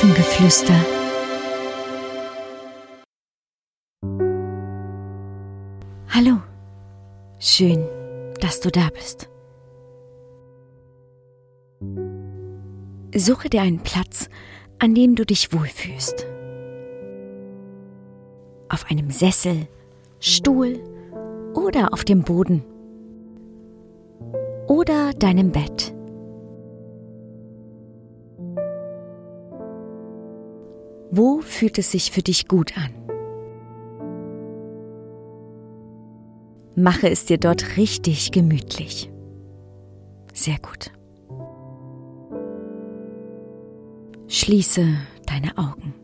Elfengeflüster. Hallo, schön, dass du da bist. Suche dir einen Platz, an dem du dich wohlfühlst. Auf einem Sessel, Stuhl oder auf dem Boden oder deinem Bett. Wo fühlt es sich für dich gut an? Mache es dir dort richtig gemütlich. Sehr gut. Schließe deine Augen.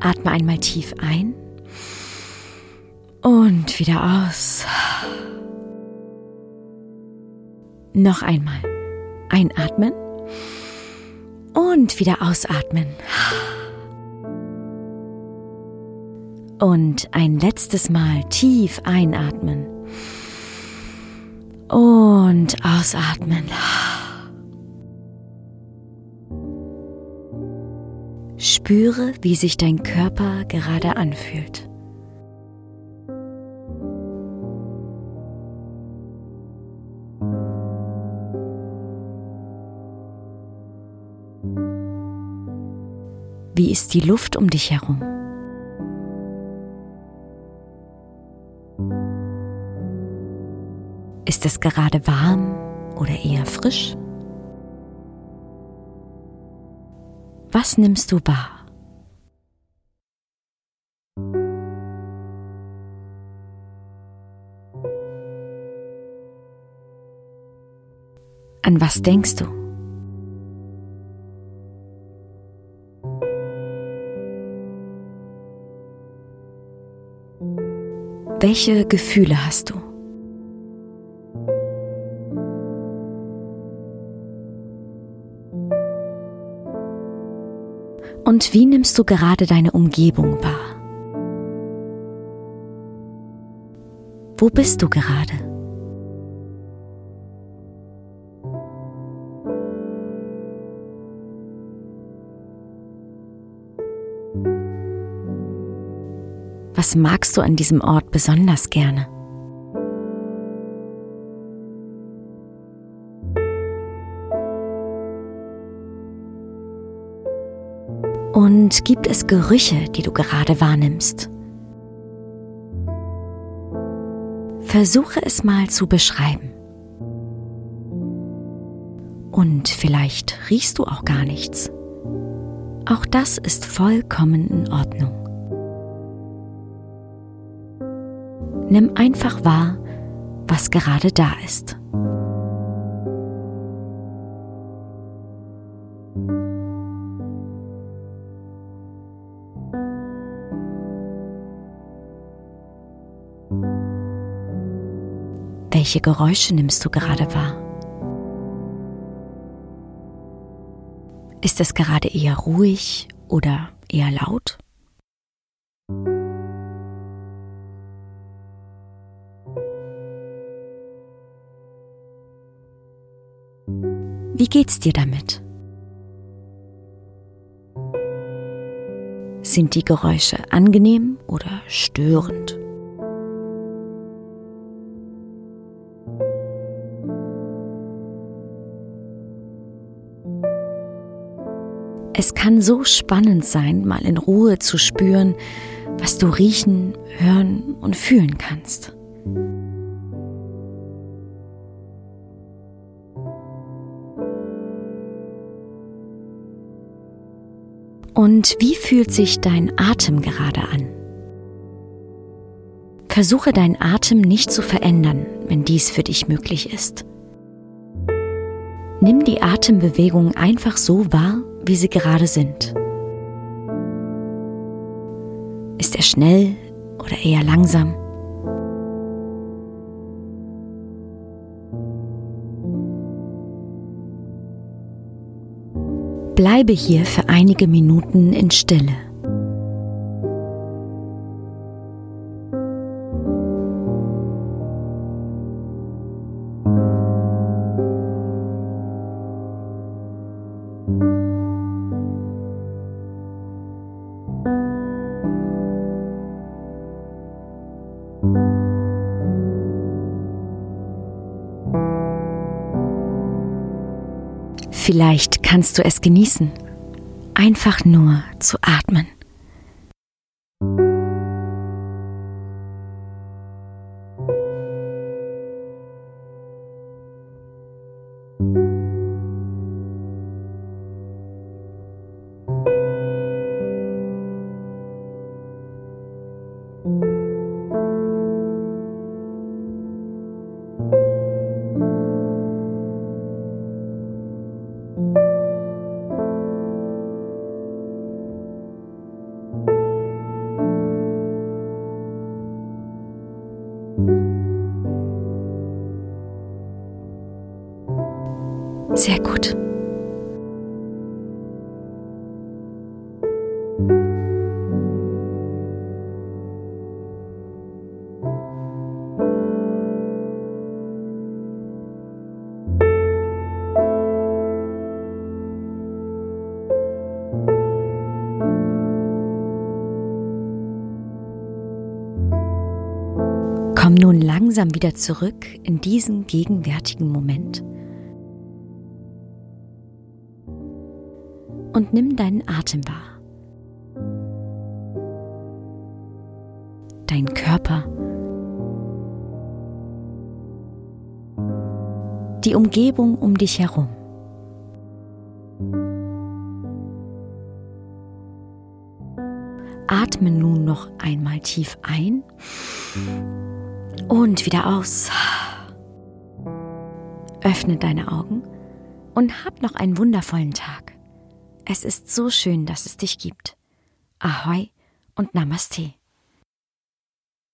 Atme einmal tief ein und wieder aus. Noch einmal. Einatmen und wieder ausatmen. Und ein letztes Mal tief einatmen und ausatmen. Spüre, wie sich dein Körper gerade anfühlt. Wie ist die Luft um dich herum? Ist es gerade warm oder eher frisch? Was nimmst du wahr? An was denkst du? Welche Gefühle hast du? Und wie nimmst du gerade deine Umgebung wahr? Wo bist du gerade? Was magst du an diesem Ort besonders gerne? Und gibt es Gerüche, die du gerade wahrnimmst? Versuche es mal zu beschreiben. Und vielleicht riechst du auch gar nichts. Auch das ist vollkommen in Ordnung. Nimm einfach wahr, was gerade da ist. Welche Geräusche nimmst du gerade wahr? Ist es gerade eher ruhig oder eher laut? Geht's dir damit? Sind die Geräusche angenehm oder störend? Es kann so spannend sein, mal in Ruhe zu spüren, was du riechen, hören und fühlen kannst. Und wie fühlt sich dein Atem gerade an? Versuche deinen Atem nicht zu verändern, wenn dies für dich möglich ist. Nimm die Atembewegungen einfach so wahr, wie sie gerade sind. Ist er schnell oder eher langsam? Bleibe hier für einige Minuten in Stille. Vielleicht kannst du es genießen, einfach nur zu atmen. Sehr gut. Komm nun langsam wieder zurück in diesen gegenwärtigen Moment. Und nimm deinen Atem wahr. Dein Körper. Die Umgebung um dich herum. Atme nun noch einmal tief ein und wieder aus. Öffne deine Augen und hab noch einen wundervollen Tag. Es ist so schön, dass es dich gibt. Ahoi und Namaste.